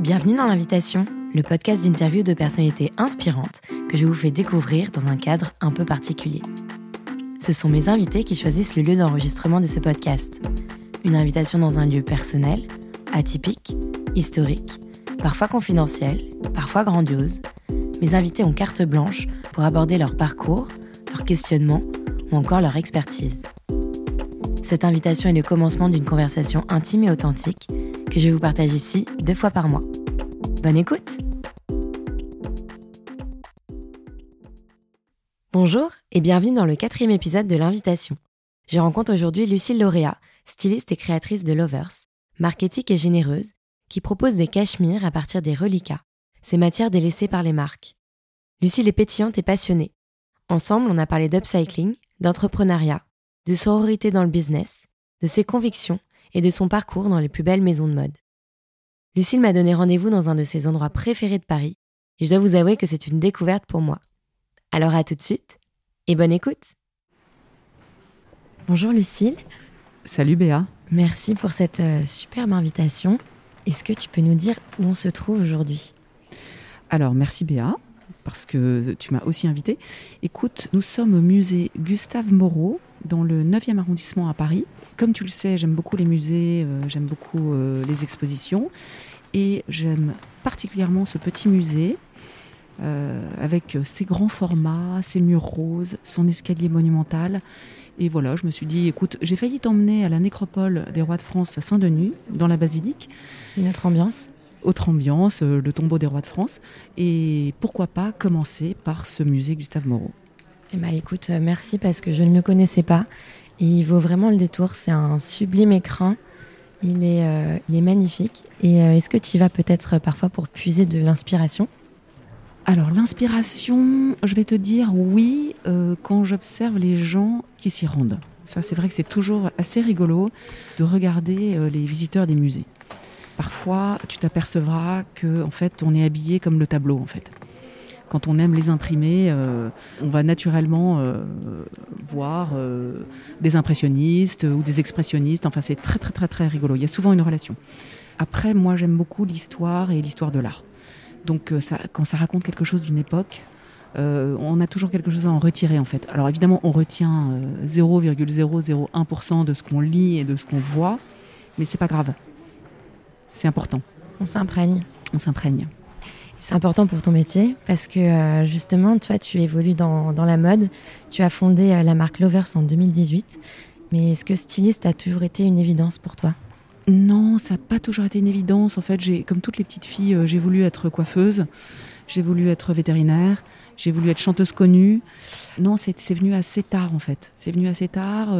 Bienvenue dans l'invitation, le podcast d'interview de personnalités inspirantes que je vous fais découvrir dans un cadre un peu particulier. Ce sont mes invités qui choisissent le lieu d'enregistrement de ce podcast. Une invitation dans un lieu personnel, atypique, historique, parfois confidentiel, parfois grandiose. Mes invités ont carte blanche pour aborder leur parcours, leur questionnement ou encore leur expertise. Cette invitation est le commencement d'une conversation intime et authentique que je vous partage ici deux fois par mois. Bonne écoute Bonjour et bienvenue dans le quatrième épisode de l'invitation. Je rencontre aujourd'hui Lucille Lauréat, styliste et créatrice de Lovers, marketique et généreuse, qui propose des cachemires à partir des reliquats, ces matières délaissées par les marques. Lucille est pétillante et passionnée. Ensemble, on a parlé d'upcycling, d'entrepreneuriat, de sororité dans le business, de ses convictions et de son parcours dans les plus belles maisons de mode. Lucille m'a donné rendez-vous dans un de ses endroits préférés de Paris, et je dois vous avouer que c'est une découverte pour moi. Alors à tout de suite, et bonne écoute Bonjour Lucille. Salut Béa. Merci pour cette euh, superbe invitation. Est-ce que tu peux nous dire où on se trouve aujourd'hui? Alors merci Béa, parce que tu m'as aussi invité. Écoute, nous sommes au musée Gustave Moreau, dans le 9e arrondissement à Paris. Comme tu le sais, j'aime beaucoup les musées, euh, j'aime beaucoup euh, les expositions. Et j'aime particulièrement ce petit musée euh, avec ses grands formats, ses murs roses, son escalier monumental. Et voilà, je me suis dit, écoute, j'ai failli t'emmener à la nécropole des rois de France à Saint-Denis, dans la basilique. Une autre ambiance autre ambiance, le tombeau des rois de France. Et pourquoi pas commencer par ce musée Gustave Moreau eh ben, écoute, merci parce que je ne le connaissais pas. Il vaut vraiment le détour. C'est un sublime écrin. Il est, euh, magnifique. Et euh, est-ce que tu y vas peut-être parfois pour puiser de l'inspiration? Alors l'inspiration, je vais te dire oui euh, quand j'observe les gens qui s'y rendent. Ça, c'est vrai que c'est toujours assez rigolo de regarder les visiteurs des musées. Parfois, tu t'apercevras que en fait, on est habillé comme le tableau en fait quand on aime les imprimer, euh, on va naturellement euh, voir euh, des impressionnistes ou des expressionnistes. Enfin, c'est très, très, très, très rigolo. Il y a souvent une relation. Après, moi, j'aime beaucoup l'histoire et l'histoire de l'art. Donc, ça, quand ça raconte quelque chose d'une époque, on a toujours quelque chose à en retirer, en fait. Alors, évidemment, on retient 0,001% de ce qu'on lit et de ce qu'on voit, mais c'est pas grave. C'est important. On s'imprègne. On s'imprègne. C'est important pour ton métier parce que euh, justement, toi, tu évolues dans, la mode. Tu as fondé euh, la marque Lovers en 2018. Mais est-ce que styliste a toujours été une évidence pour toi? Non, ça n'a pas toujours été une évidence. En fait, j'ai, comme toutes les petites filles, euh, j'ai voulu être coiffeuse, j'ai voulu être vétérinaire, j'ai voulu être chanteuse connue. Non, c'est, venu assez tard en fait. C'est venu assez tard.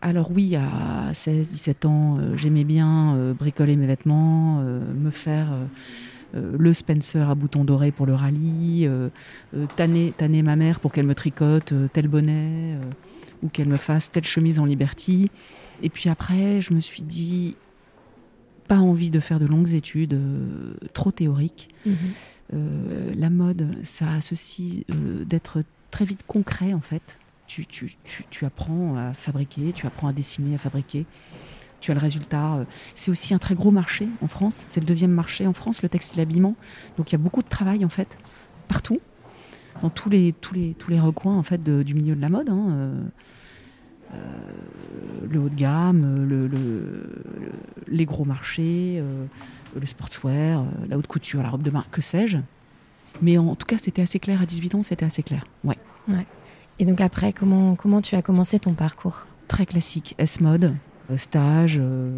alors oui, à 16-17 ans, j'aimais bien bricoler mes vêtements, me faire le Spencer à bouton doré pour le rallye, euh, euh, tanner, tanner ma mère pour qu'elle me tricote tel bonnet ou qu'elle me fasse telle chemise en Liberty. Et puis après, je me suis dit, pas envie de faire de longues études trop théoriques. Mhm. la mode, ça a ceci d'être très vite concret en fait. Tu, tu, tu, tu, apprends à fabriquer, tu apprends à dessiner, à fabriquer tu as le résultat. Euh, c'est aussi un très gros marché en France. C'est le deuxième marché en France, le textile habillement. Donc il y a beaucoup de travail en fait partout, dans tous les tous les tous les recoins en fait du milieu de la mode. Hein. Euh, euh, le haut de gamme, le, les gros marchés, le sportswear, la haute couture, la robe de bain, que sais-je. Mais en tout cas, c'était assez clair à 18 ans, c'était assez clair. Ouais. ouais. Et donc après, comment, comment tu as commencé ton parcours? Très classique, S-mode, euh, stage, euh,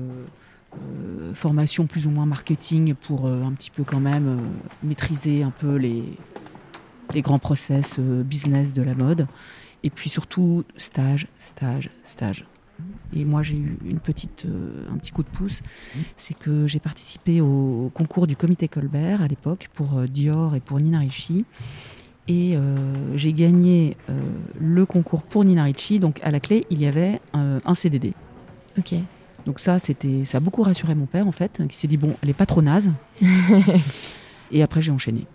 euh, formation plus ou moins marketing pour un petit peu quand même maîtriser un peu les, les grands process business de la mode. Et puis surtout, stage, stage, stage. Et moi, j'ai eu un petit coup de pouce, c'est que j'ai participé au, concours du comité Colbert à l'époque pour Dior et pour Nina Ricci. Et j'ai gagné le concours pour Nina Ricci. Donc à la clé, il y avait un CDD. Ok. Donc ça, c'était, ça a beaucoup rassuré mon père en fait, qui s'est dit bon, elle est pas trop naze. et après, j'ai enchaîné.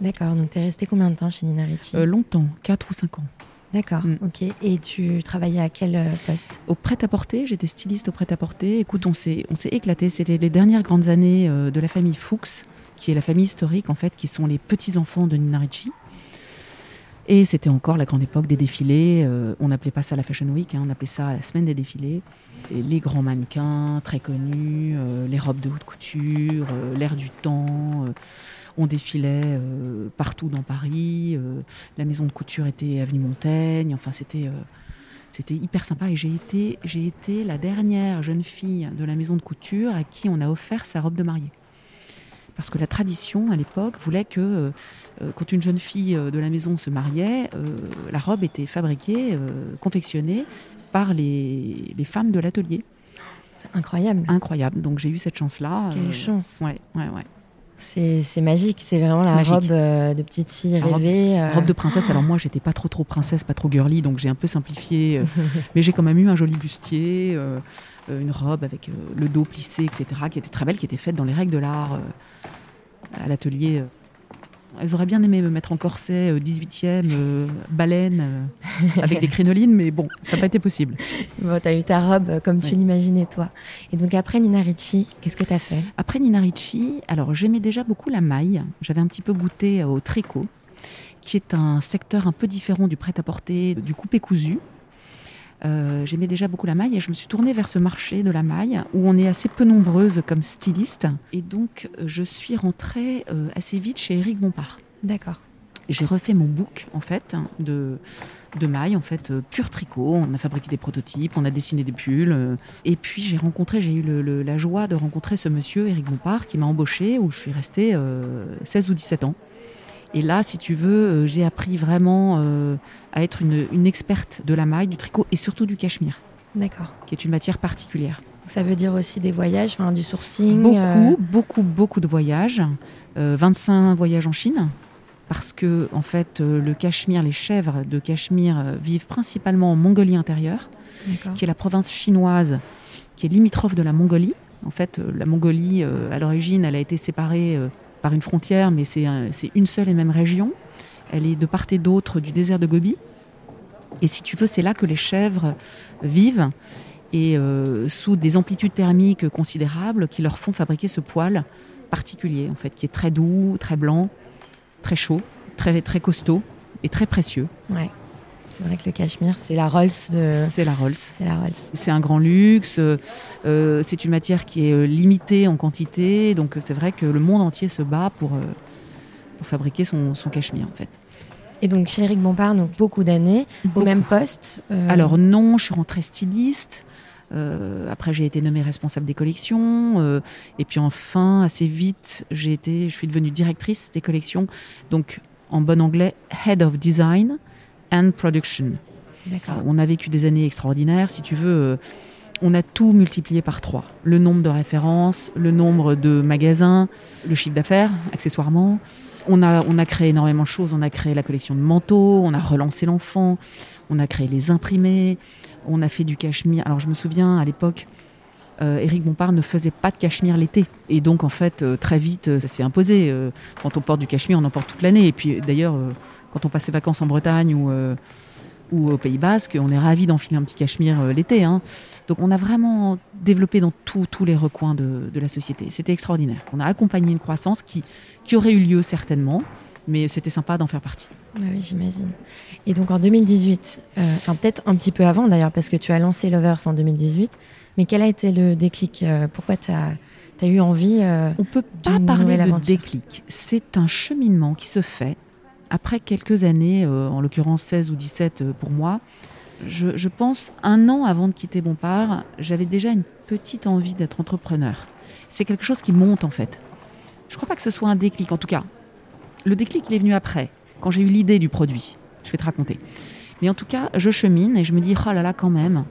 D'accord. Donc tu es resté combien de temps chez Nina Ricci? Euh, Longtemps, 4 ou 5 ans. D'accord, Mm. ok. Et tu travaillais à quel euh, poste? Au prêt-à-porter, j'étais styliste au prêt-à-porter. Écoute, on s'est, on s'est éclaté. C'était les dernières grandes années euh, de la famille Fuchs, qui est la famille historique, en fait, qui sont les petits-enfants de Nina Ricci. Et c'était encore la grande époque des défilés. euh, on n'appelait pas ça la Fashion Week, hein, on appelait ça la semaine des défilés. Les grands mannequins très connus, euh, les robes de haute couture, euh, l'air du temps. on défilait partout dans Paris. la maison de couture était avenue Montaigne. Enfin, c'était. c'était hyper sympa et j'ai été, j'ai été la dernière jeune fille de la maison de couture à qui on a offert sa robe de mariée. Parce que la tradition à l'époque voulait que quand une jeune fille euh, de la maison se mariait, euh, la robe était fabriquée, euh, confectionnée par les, les femmes de l'atelier. C'est incroyable. Incroyable. Donc j'ai eu cette chance-là. Quelle euh, chance. Ouais, ouais, ouais. C'est magique. C'est vraiment la Magique. robe euh, de petite fille La robe- rêvée. euh, Robe de princesse, alors moi j'étais pas trop trop princesse, pas trop girly, donc j'ai un peu simplifié, euh, mais j'ai quand même eu un joli bustier, euh, euh, une robe avec euh, le dos plissé, etc., qui était très belle, qui était faite dans les règles de l'art euh, à l'atelier. Euh. Elles auraient bien aimé me mettre en corset euh, 18e, euh, baleine, euh, avec des crénolines, mais bon, ça n'a pas été possible. Bon, t'as eu ta robe euh, comme tu Oui. l'imaginais toi. Et donc après Nina Ricci, qu'est-ce que t'as fait? Après Nina Ricci, alors j'aimais déjà beaucoup la maille. J'avais un petit peu goûté au tricot, qui est un secteur un peu différent du prêt-à-porter, du coupé cousu. Euh, j'aimais déjà beaucoup la maille et je me suis tournée vers ce marché de la maille où on est assez peu nombreuses comme stylistes. Et donc euh, je suis rentrée euh, assez vite chez Eric Bompard. D'accord. J'ai refait mon book en fait de, de maille, en fait euh, pur tricot. On a fabriqué des prototypes, on a dessiné des pulls. et puis j'ai rencontré, j'ai eu le- le- la joie de rencontrer ce monsieur, Eric Bompard, qui m'a embauché où je suis restée euh, 16 ou 17 ans. Et là, si tu veux, euh, j'ai appris vraiment euh, à être une, une experte de la maille, du tricot et surtout du cachemire, D'accord. qui est une matière particulière. Donc, ça veut dire aussi des voyages, enfin du sourcing. Beaucoup, euh, beaucoup, beaucoup de voyages. Euh, 25 voyages en Chine. Parce que, en fait, le Cachemire, les chèvres de Cachemire vivent principalement en Mongolie intérieure, qui est la province chinoise qui est limitrophe de la Mongolie. En fait, la Mongolie, euh, à l'origine, elle a été séparée euh, par une frontière, mais c'est un- c'est une seule et même région. Elle est de part et d'autre du désert de Gobi. Et si tu veux, c'est là que les chèvres vivent et euh, sous des amplitudes thermiques considérables qui leur font fabriquer ce poil particulier, en fait, qui est très doux, très blanc, très chaud, très, costaud et très précieux. C'est vrai que le cachemire, c'est la Rolls de. C'est la Rolls. C'est la Rolls. C'est un grand luxe, euh, euh, c'est une matière qui est euh, limitée en quantité, donc c'est vrai que le monde entier se bat pour, euh, pour fabriquer son, son cachemire en fait. Et donc chez Eric Bompard, donc beaucoup d'années, au même poste. euh, Alors non, je suis rentrée styliste. Après, j'ai été nommée responsable des collections. et puis enfin, assez vite, j'ai été, je suis devenue directrice des collections. Donc, en bon anglais, Head of Design and Production. On a vécu des années extraordinaires, si tu veux. euh, On a tout multiplié par trois. Le nombre de références, le nombre de magasins, le chiffre d'affaires, accessoirement. On a, on a créé énormément de choses. On a créé la collection de manteaux, on a relancé l'enfant, on a créé les imprimés, on a fait du cachemire. Alors je me souviens à l'époque, euh, Éric Bompard ne faisait pas de cachemire l'été. Et donc en fait, euh, très vite, euh, ça s'est imposé. Quand on porte du cachemire, on en porte toute l'année. Et puis d'ailleurs, quand on passe ses vacances en Bretagne ou, euh, ou au Pays Basque, on est ravi d'enfiler un petit cachemire euh, l'été. hein. Donc on a vraiment développé dans tous les recoins de, de la société. C'était extraordinaire. On a accompagné une croissance qui, qui aurait eu lieu certainement, mais c'était sympa d'en faire partie. Ah oui, j'imagine. Et donc en 2018, euh, enfin peut-être un petit peu avant d'ailleurs, parce que tu as lancé Lovers en 2018, mais quel a été le déclic Pourquoi tu as, eu envie euh, On peut pas parler de déclic. C'est un cheminement qui se fait après quelques années, euh, en l'occurrence 16 ou 17 euh, pour moi. Je, pense un an avant de quitter Bompard, j'avais déjà une petite envie d'être entrepreneur. C'est quelque chose qui monte en fait. Je crois pas que ce soit un déclic, en tout cas. Le déclic, il est venu après, quand j'ai eu l'idée du produit. Je vais te raconter. Mais en tout cas, je chemine et je me dis, oh là là, quand même,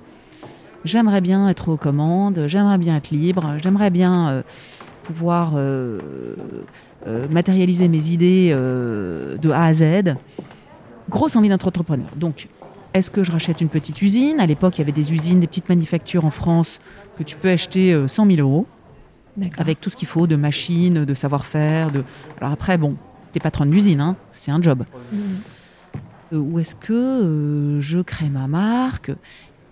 j'aimerais bien être aux commandes, j'aimerais bien être libre, j'aimerais bien euh, pouvoir matérialiser mes idées euh, de A à Z. Grosse envie d'être entrepreneur. Donc, est-ce que je rachète une petite usine? À l'époque, il y avait des usines, des petites manufactures en France que tu peux acheter euh, 100 000 euros avec tout ce qu'il faut de machines, de savoir-faire. De... Alors après, bon, t'es patronne d'usine, hein, c'est un job. Mhm. Où est-ce que je crée ma marque?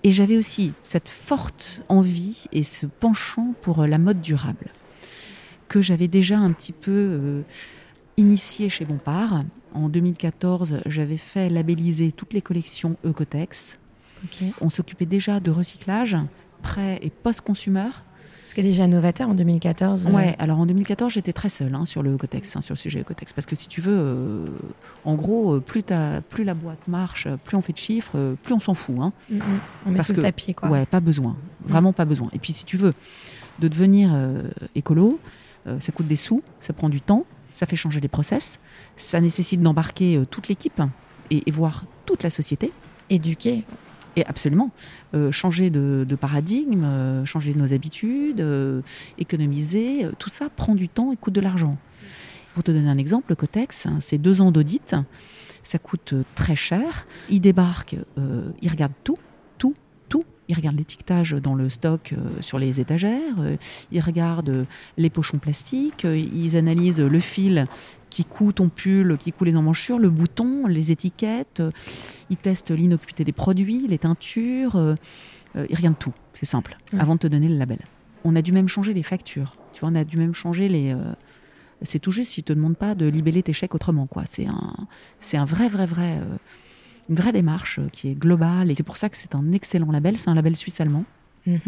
Et j'avais aussi cette forte envie et ce penchant pour la mode durable que j'avais déjà un petit peu initié chez Bompard. En 2014, j'avais fait labelliser toutes les collections Ecotex. On s'occupait déjà de recyclage, prêt et post-consumer. Ce qui est déjà novateur en 2014. Euh. Ouais, alors en 2014, j'étais très seule hein, sur le Ecotex, hein, sur le sujet Ecotex. Parce que si tu veux, euh, en gros, euh, plus, plus la boîte marche, plus on fait de chiffres, plus on s'en fout. Hein. Mm, mm. On met sous le tapis, quoi. Ouais, pas besoin. Vraiment pas besoin. Et puis si tu veux, de devenir écolo, ça coûte des sous, ça prend du temps, ça fait changer les process, ça nécessite d'embarquer toute l'équipe et, et voir toute la société. Éduquer. Et absolument. Euh, changer de, paradigme, euh, changer nos habitudes, euh, économiser, tout ça prend du temps et coûte de l'argent. Pour te donner un exemple, le Cotex, hein, c'est deux ans d'audit, ça coûte très cher. Ils débarquent, ils regardent tout. Ils regardent l'étiquetage dans le stock sur les étagères, ils regardent les pochons plastiques, ils analysent le fil qui coud ton pull, qui coud les emmanchures, le bouton, les étiquettes. Euh, ils testent l'innocuité des produits, les teintures. Euh, euh, rien de tout, c'est simple, avant de te donner le label. On a dû même changer les factures. Tu vois, on a dû même changer les. c'est tout juste s'ils te demandent pas de libeller tes chèques autrement, quoi. C'est un, c'est un vrai, vrai, vrai, une vraie démarche qui est globale. Et c'est pour ça que c'est un excellent label. C'est un label suisse-allemand. Mhm.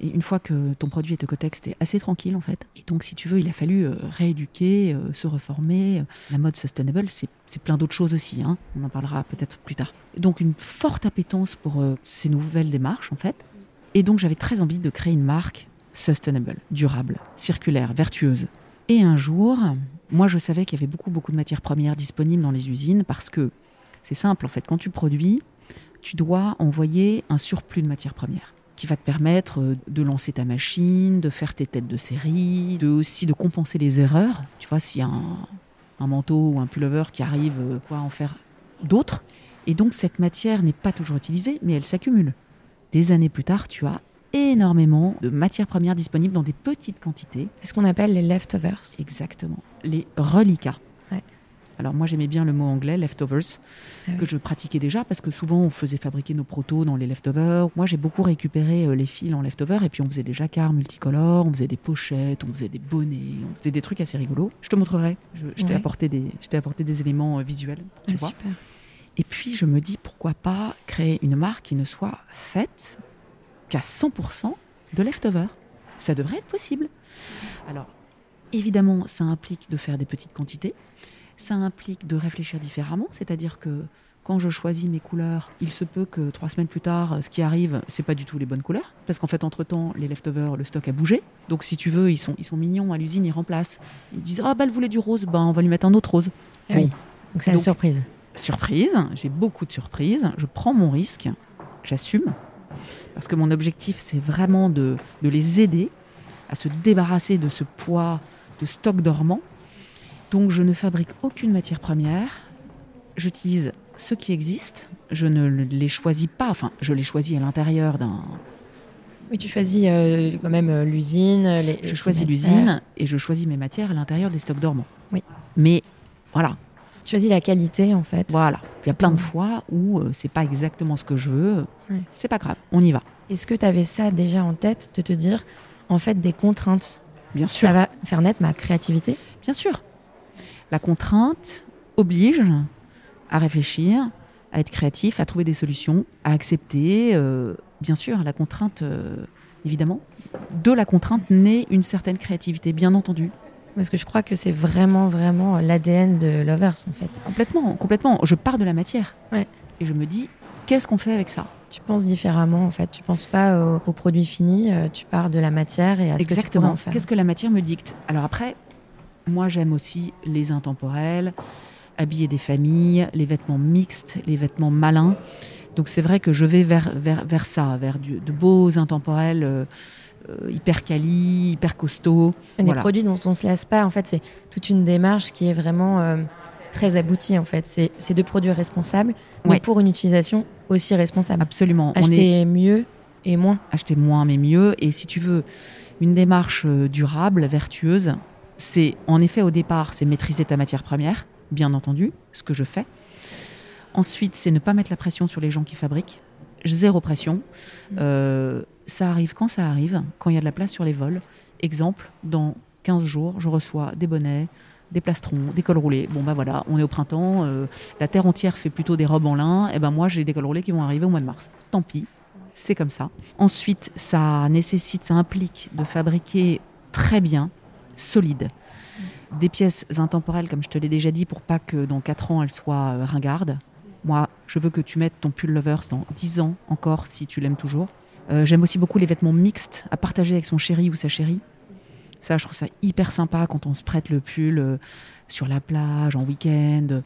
Et une fois que ton produit est écotex, t'es assez tranquille en fait. Et donc, si tu veux, il a fallu euh, rééduquer, euh, se reformer. La mode sustainable, c'est plein d'autres choses aussi. Hein. On en parlera peut-être plus tard. Donc, une forte appétence pour euh, ces nouvelles démarches en fait. Et donc, j'avais très envie de créer une marque sustainable, durable, circulaire, vertueuse. Et un jour, moi, je savais qu'il y avait beaucoup, beaucoup de matières premières disponibles dans les usines parce que c'est simple en fait. Quand tu produis, tu dois envoyer un surplus de matières premières qui va te permettre euh, de lancer ta machine, de faire tes têtes de série, de aussi de compenser les erreurs. Tu vois, s'il y a un, manteau ou un pullover qui arrive, euh, quoi en faire d'autres. Et donc cette matière n'est pas toujours utilisée, mais elle s'accumule. Des années plus tard, tu as énormément de matières premières disponibles dans des petites quantités. C'est ce qu'on appelle les leftovers. Exactement. Les reliquats. Alors moi j'aimais bien le mot anglais, leftovers, ah que je pratiquais déjà parce que souvent on faisait fabriquer nos protos dans les leftovers. Moi j'ai beaucoup récupéré euh, les fils en leftovers et puis on faisait des jacquards multicolores, on faisait des pochettes, on faisait des bonnets, on faisait des trucs assez rigolos. Je te montrerai, je, t'ai apporté, des, apporté des éléments euh, visuels. Tu ah, vois. Super. Et puis je me dis pourquoi pas créer une marque qui ne soit faite qu'à 100% de leftovers. Ça devrait être possible. Alors évidemment ça implique de faire des petites quantités ça implique de réfléchir différemment, c'est-à-dire que quand je choisis mes couleurs, il se peut que trois semaines plus tard, ce qui arrive, c'est pas du tout les bonnes couleurs, parce qu'en fait, entre temps, les leftovers, le stock a bougé. Donc, si tu veux, ils sont, ils sont mignons à l'usine, ils remplacent. Ils disent ah bah elle voulait du rose, ben on va lui mettre un autre rose. Ah oui. Donc c'est la surprise. Surprise, j'ai beaucoup de surprises. Je prends mon risque, j'assume, parce que mon objectif, c'est vraiment de, de les aider à se débarrasser de ce poids de stock dormant donc je ne fabrique aucune matière première. J'utilise ce qui existe. Je ne les choisis pas. Enfin, je les choisis à l'intérieur d'un. Oui, tu choisis euh, quand même euh, l'usine. je choisis l'usine et je choisis mes matières à l'intérieur des stocks dormants. Oui. Mais voilà. Tu choisis la qualité en fait. Voilà. Il y a plein de fois où euh, c'est pas exactement ce que je veux. C'est pas grave. On y va. Est-ce que tu avais ça déjà en tête de te dire en fait des contraintes? Bien sûr. Ça va faire naître ma créativité? Bien sûr. La contrainte oblige à réfléchir, à être créatif, à trouver des solutions, à accepter, euh, bien sûr, la contrainte, euh, évidemment. De la contrainte naît une certaine créativité, bien entendu. Parce que je crois que c'est vraiment, vraiment l'ADN de Lovers, en fait. Complètement, complètement. Je pars de la matière. Ouais. Et je me dis, qu'est-ce qu'on fait avec ça? Tu penses différemment, en fait. Tu penses pas au, produit fini, euh, tu pars de la matière et à ce Exactement. que tu en faire. Qu'est-ce que la matière me dicte? Alors après, moi, j'aime aussi les intemporels, habiller des familles, les vêtements mixtes, les vêtements malins. Donc c'est vrai que je vais vers, vers, ça, vers de beaux intemporels euh, euh, hyper quali, hyper costauds. Des produits dont on ne se lasse pas, en fait, c'est toute une démarche qui est vraiment euh, très aboutie. En fait, c'est de produits responsables, mais pour une utilisation aussi responsable. Absolument. Acheter mieux et moins. Acheter moins mais mieux. Et si tu veux une démarche durable, vertueuse, c'est en effet au départ, c'est maîtriser ta matière première, bien entendu, ce que je fais. Ensuite, c'est ne pas mettre la pression sur les gens qui fabriquent. Zéro pression. Mm. Euh, ça arrive quand ça arrive, quand il y a de la place sur les vols. Exemple, dans 15 jours, je reçois des bonnets, des plastrons, des cols roulés. Bon, bah voilà, on est au printemps, euh, la terre entière fait plutôt des robes en lin. Et ben moi, j'ai des cols roulés qui vont arriver au mois de mars. Tant pis, c'est comme ça. Ensuite, ça nécessite, ça implique de fabriquer très bien, solide. Des pièces intemporelles, comme je te l'ai déjà dit, pour pas que dans 4 ans elles soient euh, ringardes. Moi, je veux que tu mettes ton pull Lovers dans 10 ans encore si tu l'aimes toujours. Euh, J'aime aussi beaucoup les vêtements mixtes à partager avec son chéri ou sa chérie. Ça, je trouve ça hyper sympa quand on se prête le pull euh, sur la plage, en week-end.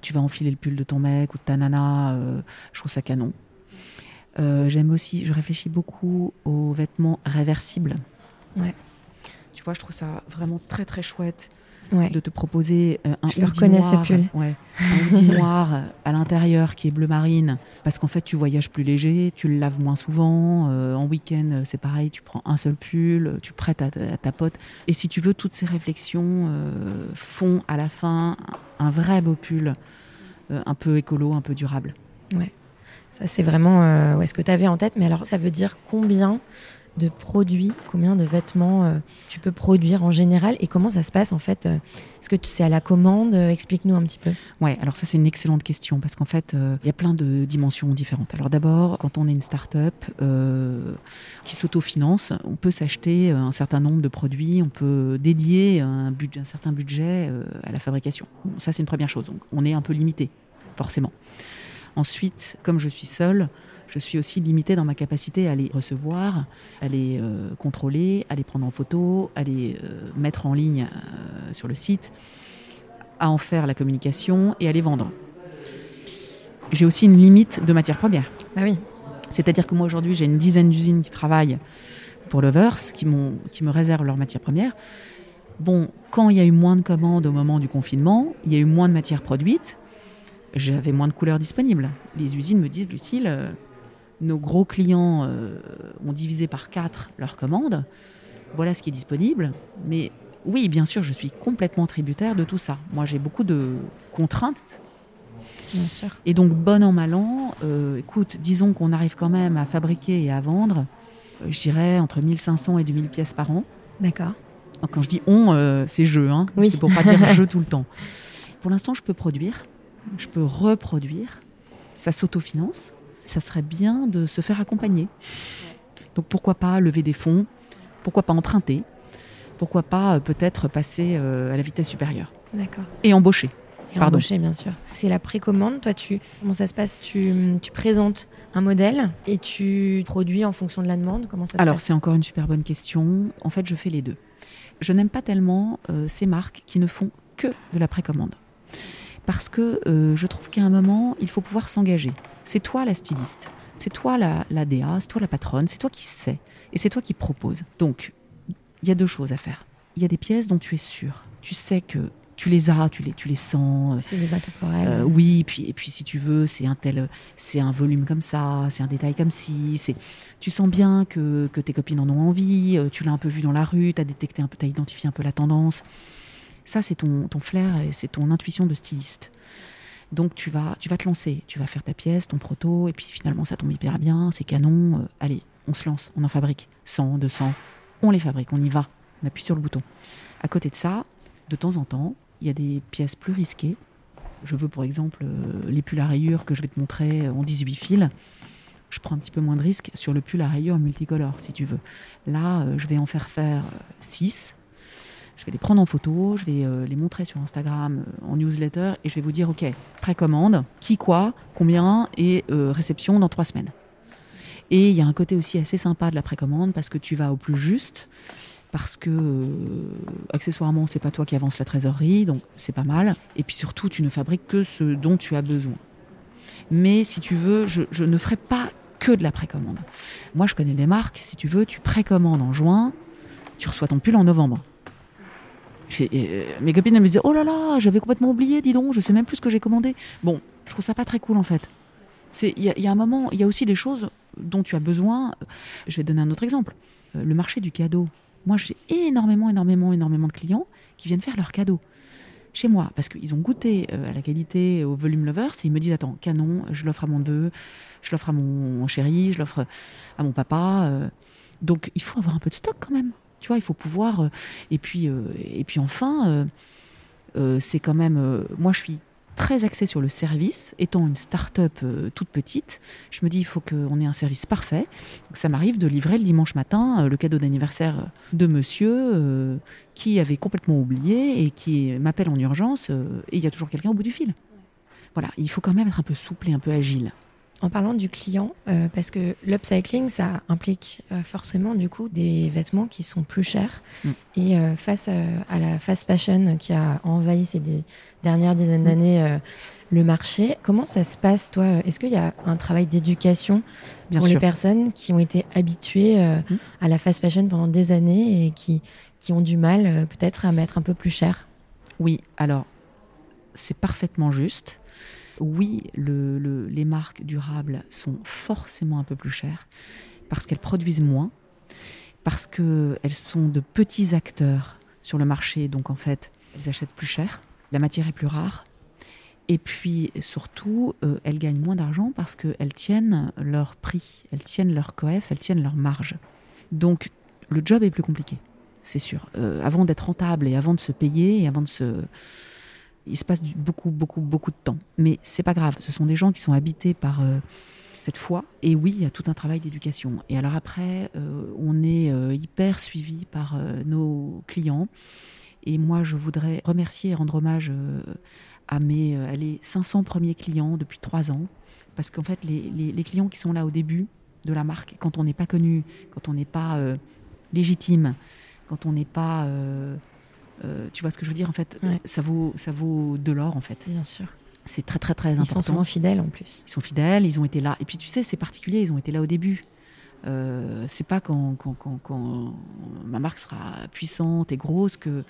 Tu vas enfiler le pull de ton mec ou de ta nana. je trouve ça canon. J'aime aussi, je réfléchis beaucoup aux vêtements réversibles. Ouais. Vois, je trouve ça vraiment très très chouette Ouais. de te proposer euh, un Je hoodie reconnais, ce pull. ouais, un hoodie noir à l'intérieur qui est bleu marine parce qu'en fait tu voyages plus léger, tu le laves moins souvent. euh, en week-end euh, c'est pareil, tu prends un seul pull, tu prêtes à, à ta pote. Et si tu veux, toutes ces réflexions euh, font à la fin un vrai beau pull, un peu écolo, un peu durable. Ça, c'est vraiment ouais, ce que tu avais en tête. Mais alors, ça veut dire combien de produits, combien de vêtements euh, tu peux produire en général et comment ça se passe en fait euh, Est-ce que c'est à la commande Euh, Explique-nous un petit peu. Ouais, alors ça c'est une excellente question parce qu'en fait il y a plein de dimensions différentes. Alors d'abord, quand on est une start-up qui s'autofinance, on peut s'acheter un certain nombre de produits, on peut dédier un, certain budget à la fabrication. Ça c'est une première chose. Donc on est un peu limité, forcément. Ensuite, comme je suis seule, je suis aussi limitée dans ma capacité à les recevoir, à les euh, contrôler, à les prendre en photo, à les euh, mettre en ligne euh, sur le site à en faire la communication et à les vendre. J'ai aussi une limite de matières premières. Bah oui. C'est-à-dire que moi aujourd'hui j'ai une dizaine d'usines qui travaillent pour Lovers, qui, qui me réservent leurs matières premières. Bon, quand il y a eu moins de commandes au moment du confinement, il y a eu moins de matières produites, j'avais moins de couleurs disponibles. Les usines me disent, Lucille, euh, nos gros clients euh, ont divisé par quatre leurs commandes, voilà ce qui est disponible, mais oui, bien sûr, je suis complètement tributaire de tout ça. Moi, j'ai beaucoup de contraintes. Bien sûr. Et donc, bon an, mal an, euh, écoute, disons qu'on arrive quand même à fabriquer et à vendre, je dirais, entre 1500 et 2000 pièces par an. D'accord. Quand je dis on, c'est je, hein. Oui. c'est pour pas dire je tout le temps. Pour l'instant, je peux produire, je peux reproduire, ça s'autofinance. Ça serait bien de se faire accompagner. Donc pourquoi pas lever des fonds, pourquoi pas emprunter, pourquoi pas euh, peut-être passer euh, à la vitesse supérieure D'accord. et embaucher. Et Pardon. embaucher, bien sûr. C'est la précommande. Toi, tu comment ça se passe? Tu, tu présentes un modèle et tu produis en fonction de la demande? Comment ça se Alors c'est encore une super bonne question. En fait, je fais les deux. Je n'aime pas tellement euh, ces marques qui ne font que de la précommande. Parce que euh, je trouve qu'à un moment, il faut pouvoir s'engager. C'est toi la styliste, c'est toi la, la DA, c'est toi la patronne, c'est toi qui sais, et c'est toi qui propose. Donc, il y a deux choses à faire. Il y a des pièces dont tu es sûr. Tu sais que tu les as, tu les, tu les sens, C'est des intemporels. euh, oui, puis, et puis si tu veux, c'est un tel, c'est un volume comme ça, c'est un détail comme ci. C'est, tu sens bien que, que tes copines en ont envie. euh, tu l'as un peu vu dans la rue, tu as détecté un peu, t'as identifié un peu la tendance. Ça, c'est ton, flair et c'est ton intuition de styliste. Donc tu vas, tu vas te lancer, tu vas faire ta pièce, ton proto, et puis finalement ça tombe hyper bien, c'est canon. euh, allez, on se lance, on en fabrique 100, 200, on les fabrique, on y va, on appuie sur le bouton. À côté de ça, de temps en temps, il y a des pièces plus risquées. Je veux pour exemple euh, les pulls à rayures que je vais te montrer en 18 fils. Je prends un petit peu moins de risques sur le pull à rayures multicolore, si tu veux. Là, euh, je vais en faire faire 6. Je vais les prendre en photo, je vais euh, les montrer sur Instagram, euh, en newsletter, et je vais vous dire, OK, précommande, qui, quoi, combien, et euh, réception dans trois semaines. Et il y a un côté aussi assez sympa de la précommande, parce que tu vas au plus juste, parce que accessoirement, c'est pas toi qui avance la trésorerie, donc c'est pas mal. Et puis surtout, tu ne fabriques que ce dont tu as besoin. Mais si tu veux, je, je ne ferai pas que de la précommande. Moi, je connais des marques, si tu veux, tu précommandes en juin, tu reçois ton pull en novembre. Euh, mes copines me disaient Oh là là, j'avais complètement oublié, dis donc, je sais même plus ce que j'ai commandé. Bon, je trouve ça pas très cool en fait. Il y, a- un moment, il y a aussi des choses dont tu as besoin. Je vais te donner un autre exemple. Euh, Le marché du cadeau. Moi, j'ai énormément, énormément, énormément de clients qui viennent faire leurs cadeaux. chez moi, parce qu'ils ont goûté à la qualité, au volume lovers, et ils me disent attends, canon, je l'offre à mon neveu, je l'offre à mon chéri, je l'offre à mon papa. donc il faut avoir un peu de stock quand même. Il faut pouvoir. et puis, et puis enfin, c'est quand même. moi, je suis très axé sur le service. Étant une start-up euh, toute petite, je me dis il faut qu'on ait un service parfait. Donc ça m'arrive de livrer le dimanche matin euh, le cadeau d'anniversaire de monsieur euh, qui avait complètement oublié et qui m'appelle en urgence et il y a toujours quelqu'un au bout du fil. Voilà, il faut quand même être un peu souple et un peu agile. En parlant du client, parce que l'upcycling, ça implique forcément du coup des vêtements qui sont plus chers. Mm. Et face à la fast fashion qui a envahi ces, dernière dizaine mm. d'années euh, le marché. Comment ça se passe, toi? Est-ce qu'il y a un travail d'éducation pour les personnes qui ont été habituées euh, mm. à la fast fashion pendant des années et qui, qui ont du mal euh, peut-être à mettre un peu plus cher? Oui, alors c'est parfaitement juste. Oui, le, les marques durables sont forcément un peu plus chères parce qu'elles produisent moins, parce qu'elles sont de petits acteurs sur le marché, donc en fait, elles achètent plus cher la matière est plus rare. Et puis surtout, euh, elles gagnent moins d'argent parce qu'elles tiennent leur prix, elles tiennent leur coef, elles tiennent leur marge. Donc le job est plus compliqué, c'est sûr. Euh, avant d'être rentable et avant de se payer et avant de se... Il se passe beaucoup, beaucoup, beaucoup de temps. Mais c'est pas grave, ce sont des gens qui sont habités par euh, cette foi. Et oui, il y a tout un travail d'éducation. Et alors après, on est hyper suivi par nos clients. Et moi, je voudrais remercier et rendre hommage euh, à mes euh, allez, 500 premiers clients depuis trois ans. Parce qu'en fait, les, clients qui sont là au début de la marque, quand on n'est pas connu, quand on n'est pas euh, légitime, quand on n'est pas. Tu vois ce que je veux dire En fait, ça, vaut, ça vaut de l'or, en fait. Bien sûr. C'est très, très, très important. Ils sont souvent fidèles, en plus. Ils sont fidèles, ils ont été là. Et puis, tu sais, c'est particulier, ils ont été là au début. Euh, c'est pas quand, quand, ma marque sera puissante et grosse que,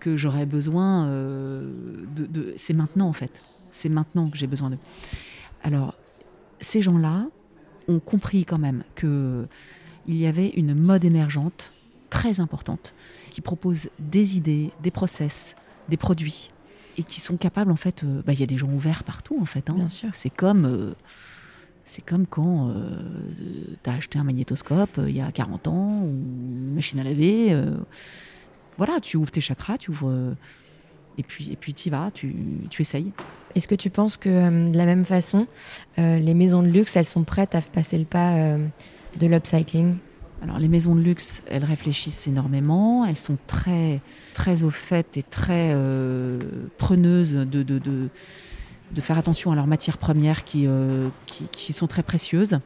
que j'aurai besoin euh, de. c'est maintenant en fait. C'est maintenant que j'ai besoin de. Alors, ces gens-là ont compris quand même que il y avait une mode émergente très importante qui propose des idées, des process, des produits et qui sont capables en fait. Euh, bah, il y a des gens ouverts partout en fait. Hein. Bien sûr. C'est comme c'est comme quand euh, tu as acheté un magnétoscope euh, il y a 40 ans ou une machine à laver. Euh, voilà, tu ouvres tes chakras, tu ouvres. et puis et puis y vas, tu, tu essayes. Est-ce que tu penses que de la même façon, les maisons de luxe, elles sont prêtes à passer le pas de l'upcycling? Alors les maisons de luxe, elles réfléchissent énormément, elles sont très très au fait et très preneuses de, de, de faire attention à leurs matières premières qui, euh, qui, sont très précieuses.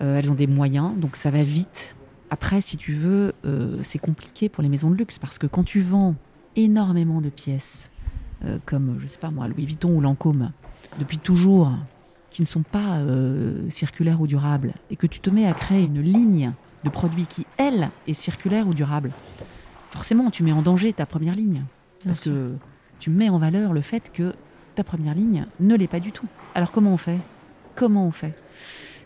Euh, elles ont des moyens, donc ça va vite. Après, si tu veux, euh, c'est compliqué pour les maisons de luxe parce que quand tu vends énormément de pièces, comme, je sais pas moi, Louis Vuitton ou Lancôme, depuis toujours, qui ne sont pas circulaires ou durables, et que tu te mets à créer une ligne de produits qui, elle, est circulaire ou durable, forcément, tu mets en danger ta première ligne. Parce que tu mets en valeur le fait que ta première ligne ne l'est pas du tout. Alors comment on fait? Comment on fait?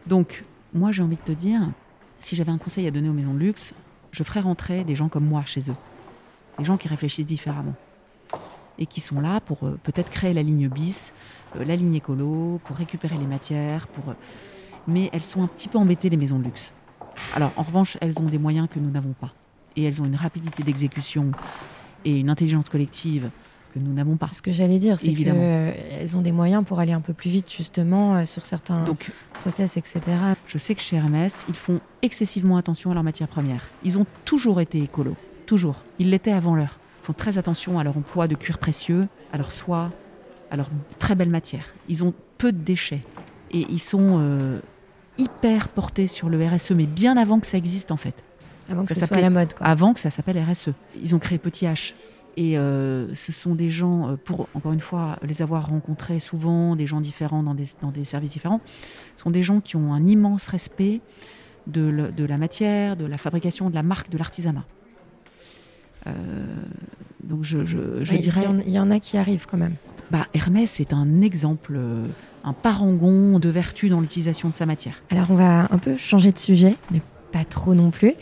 Donc, moi j'ai envie de te dire, si j'avais un conseil à donner aux maisons de luxe, je ferais rentrer des gens comme moi chez eux. Des gens qui réfléchissent différemment. Et qui sont là pour euh, peut-être créer la ligne bis, euh, la ligne écolo, pour récupérer les matières, pour... Euh, mais elles sont un petit peu embêtées, les maisons de luxe. Alors, en revanche, elles ont des moyens que nous n'avons pas. Et elles ont une rapidité d'exécution et une intelligence collective que nous n'avons pas. C'est ce que j'allais dire, c'est qu'elles euh, ont des moyens pour aller un peu plus vite justement euh, sur certains Donc, process, etc. Je sais que chez Hermès, ils font excessivement attention à leurs matières premières. Ils ont toujours été écolos, toujours. Ils l'étaient avant l'heure. Ils font très attention à leur emploi de cuir précieux, à leur soie, à leur très belle matière. Ils ont peu de déchets et ils sont euh, hyper portés sur le RSE, mais bien avant que ça existe en fait. Avant que ça, soit à la mode. Quoi. Avant que ça s'appelle RSE. Ils ont créé Petit H. Et euh, ce sont des gens, euh, pour encore une fois les avoir rencontrés souvent, des gens différents dans des, dans des services différents, ce sont des gens qui ont un immense respect de, de la matière, de la fabrication, de la marque, de l'artisanat. Euh, donc je, je, je dirais... Il y en a qui arrivent quand même. Bah, Hermès est un exemple, un parangon de vertu dans l'utilisation de sa matière. Alors on va un peu changer de sujet, mais pas trop non plus.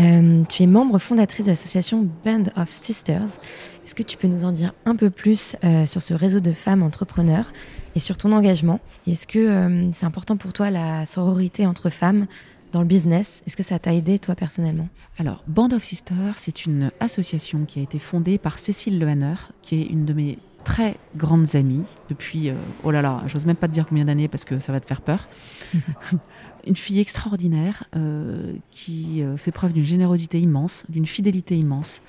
Euh, tu es membre fondatrice de l'association Band of Sisters. Est-ce que tu peux nous en dire un peu plus euh, sur ce réseau de femmes entrepreneurs et sur ton engagement? Est-ce que euh, c'est important pour toi la sororité entre femmes dans le business Est-ce que ça t'a aidé toi personnellement? Alors, Band of Sisters, c'est une association qui a été fondée par Cécile Lehanner, qui est une de mes très grandes amies depuis, oh là là, j'ose même pas te dire combien d'années parce que ça va te faire peur. une fille extraordinaire euh, qui euh, fait preuve d'une générosité immense, d'une fidélité immense,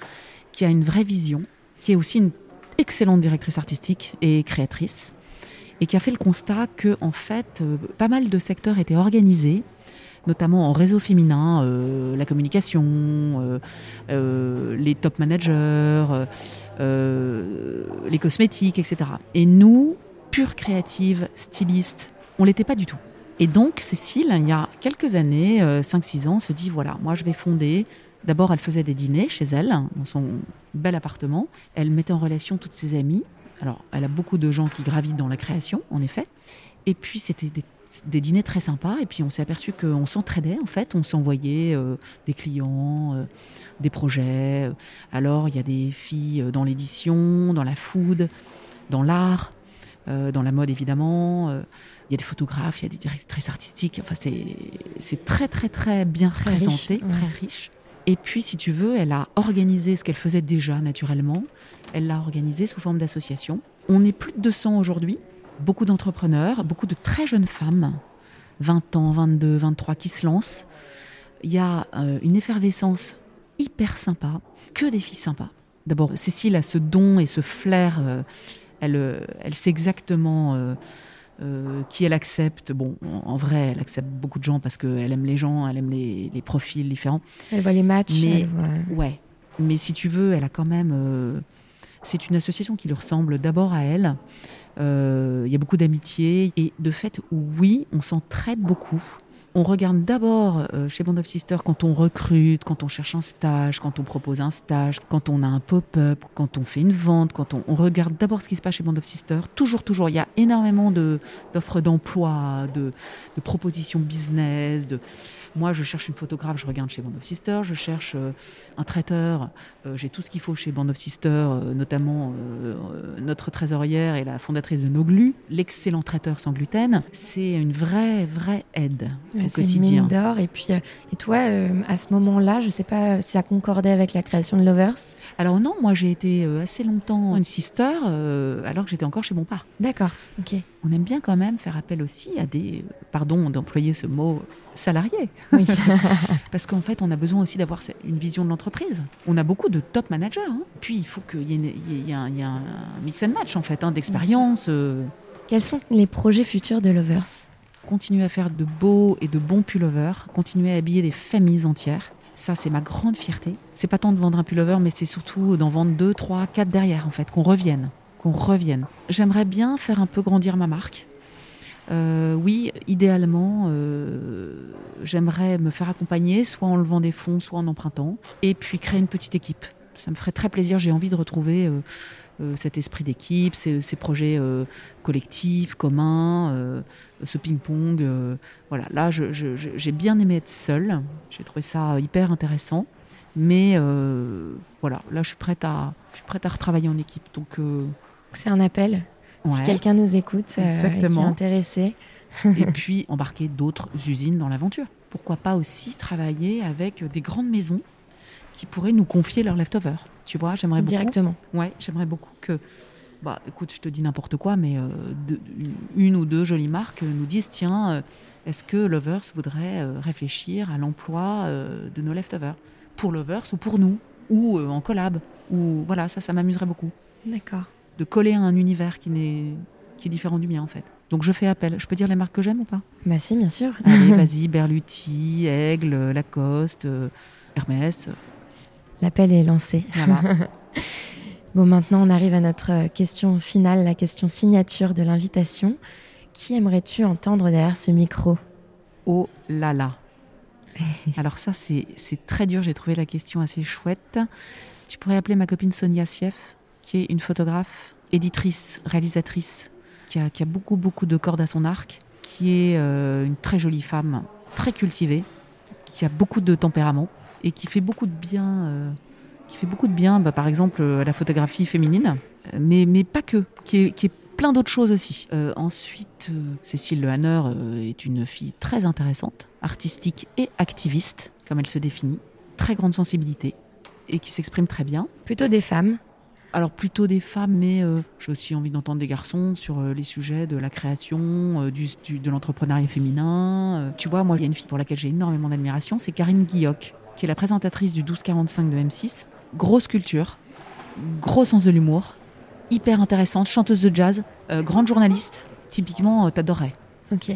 qui a une vraie vision, qui est aussi une excellente directrice artistique et créatrice, et qui a fait le constat que en fait, euh, pas mal de secteurs étaient organisés, notamment en réseau féminin, la communication, les top managers, les cosmétiques, etc. Et nous, pure créative, styliste, on l'était pas du tout. Et donc, Cécile, il y a quelques années, 5-6 euh, ans, se dit voilà, moi je vais fonder. D'abord, elle faisait des dîners chez elle, dans son bel appartement. Elle mettait en relation toutes ses amies. Alors, elle a beaucoup de gens qui gravitent dans la création, en effet. Et puis, c'était des, dîners très sympas. Et puis, on s'est aperçu qu'on s'entraidait, en fait. On s'envoyait euh, des clients, euh, des projets. Alors, il y a des filles dans l'édition, dans la food, dans l'art, dans la mode, évidemment il y a des photographes, il y a des directrices artistiques. Enfin, c'est très, très, très bien présenté, très riche. Et puis, si tu veux, elle a organisé ce qu'elle faisait déjà naturellement. Elle l'a organisé sous forme d'association. On est plus de 200 aujourd'hui. Beaucoup d'entrepreneurs, beaucoup de très jeunes femmes, 20 ans, 22, 23, qui se lancent. Il y a euh, une effervescence hyper sympa, que des filles sympas. D'abord, Cécile a ce don et ce flair. Euh, elle, euh, elle sait exactement euh, qui elle accepte. Bon, en vrai, elle accepte beaucoup de gens parce qu'elle aime les gens, elle aime les, profils différents. Elle voit les matchs. Mais, ouais. Mais si tu veux, elle a quand même. Euh, c'est une association qui lui ressemble d'abord à elle. Euh, il y a beaucoup d'amitié et de fait, oui, on s'entraide beaucoup on regarde d'abord euh, chez Band of Sisters quand on recrute, quand on cherche un stage, quand on propose un stage, quand on a un pop-up, quand on fait une vente, quand on, regarde d'abord ce qui se passe chez Band of Sisters. Toujours, toujours, il y a énormément d'offres d'emploi, de, de, propositions business, de, moi, je cherche une photographe, je regarde chez Band of Sisters, je cherche euh, un traiteur, euh, j'ai tout ce qu'il faut chez Band of Sisters, euh, notamment notre trésorière et la fondatrice de Noglu, l'excellent traiteur sans gluten. C'est une vraie, vraie aide au quotidien. Une d'or. Et puis, et toi, à ce moment-là, je ne sais pas si ça concordait avec la création de Lovers? Alors non, moi j'ai été assez longtemps une sister, alors que j'étais encore chez mon père. D'accord, ok. On aime bien quand même faire appel aussi à des, pardon d'employer ce mot, salariés. Parce qu'en fait, on a besoin aussi d'avoir une vision de l'entreprise. On a beaucoup de top managers. Hein. Puis, il faut qu'il y, ait un mix and match, en fait, hein, d'expérience. Euh. Quels sont les projets futurs de Lovers? Continuer à faire de beaux et de bons pullovers, continuer à habiller des familles entières. Ça, c'est ma grande fierté. C'est pas tant de vendre un pullover, mais c'est surtout d'en vendre deux, trois, quatre derrière, en fait, qu'on revienne. Qu'on revienne. J'aimerais bien faire un peu grandir ma marque. Euh, oui, idéalement, euh, j'aimerais me faire accompagner, soit en levant des fonds, soit en empruntant, et puis créer une petite équipe. Ça me ferait très plaisir. J'ai envie de retrouver euh, cet esprit d'équipe, ces, projets collectifs, communs, ce ping-pong. voilà, là, j'ai bien aimé être seule. J'ai trouvé ça hyper intéressant. Mais voilà, là, je suis prête à, je suis prête à retravailler en équipe. Donc, c'est un appel si quelqu'un nous écoute euh, qui est intéressé. et puis embarquer d'autres usines dans l'aventure. Pourquoi pas aussi travailler avec des grandes maisons qui pourraient nous confier leurs leftovers. Tu vois, j'aimerais beaucoup. Directement. Ouais, j'aimerais beaucoup que. Bah, écoute, je te dis n'importe quoi, mais euh, une ou deux jolies marques nous disent tiens, euh, est-ce que Lovers voudrait réfléchir à l'emploi de nos leftovers? Pour Lovers ou pour nous? Ou en collab? Ou voilà, ça, ça m'amuserait beaucoup. D'accord de coller à un univers qui, est, qui est différent du mien en fait. Donc je fais appel. Je peux dire les marques que j'aime ou pas? Bah si, bien sûr. Allez, vas-y, Berluti, Aigle, Lacoste, euh, Hermès. L'appel est lancé. Voilà. bon, maintenant on arrive à notre question finale, la question signature de l'invitation. Qui aimerais-tu entendre derrière ce micro? Oh là là Alors ça, c'est très dur. J'ai trouvé la question assez chouette. Tu pourrais appeler ma copine Sonia Sief qui est une photographe, éditrice, réalisatrice, qui a, beaucoup, beaucoup de cordes à son arc, qui est euh, une très jolie femme, très cultivée, qui a beaucoup de tempérament et qui fait beaucoup de bien. qui fait beaucoup de bien, bah, par exemple, à la photographie féminine, mais, mais pas que, qui est, plein d'autres choses aussi. ensuite, Cécile Le Hanner est une fille très intéressante, artistique et activiste, comme elle se définit, très grande sensibilité et qui s'exprime très bien. Plutôt des femmes alors plutôt des femmes, mais euh, j'ai aussi envie d'entendre des garçons sur euh, les sujets de la création, euh, du, de l'entrepreneuriat féminin. Tu vois, moi, il y a une fille pour laquelle j'ai énormément d'admiration, c'est Karine Guilloc, qui est la présentatrice du 1245 de M6. Grosse culture, gros sens de l'humour, hyper intéressante, chanteuse de jazz, grande journaliste. Typiquement, t'adorerais. Ok.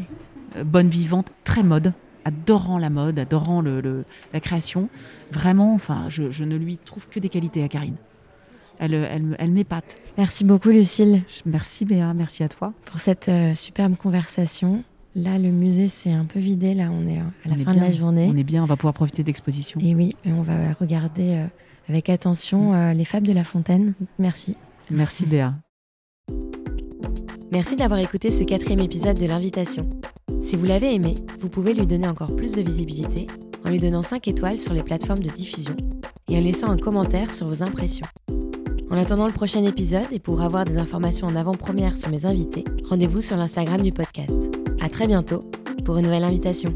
bonne vivante, très mode, adorant la mode, adorant le, la création. Vraiment, enfin, je, je ne lui trouve que des qualités à Karine elle, elle, elle m'épate. Merci beaucoup, Lucille. Merci, Béa. Merci à toi. Pour cette euh, superbe conversation. Là, le musée s'est un peu vidé. Là, on est à la fin de la journée. On est bien, on va pouvoir profiter d'exposition. Et oui, on va regarder euh, avec attention euh, les fables de La Fontaine. Merci. Merci, Béa. Merci d'avoir écouté ce quatrième épisode de l'invitation. Si vous l'avez aimé, vous pouvez lui donner encore plus de visibilité en lui donnant 5 étoiles sur les plateformes de diffusion et en laissant un commentaire sur vos impressions. En attendant le prochain épisode et pour avoir des informations en avant-première sur mes invités, rendez-vous sur l'Instagram du podcast. À très bientôt pour une nouvelle invitation.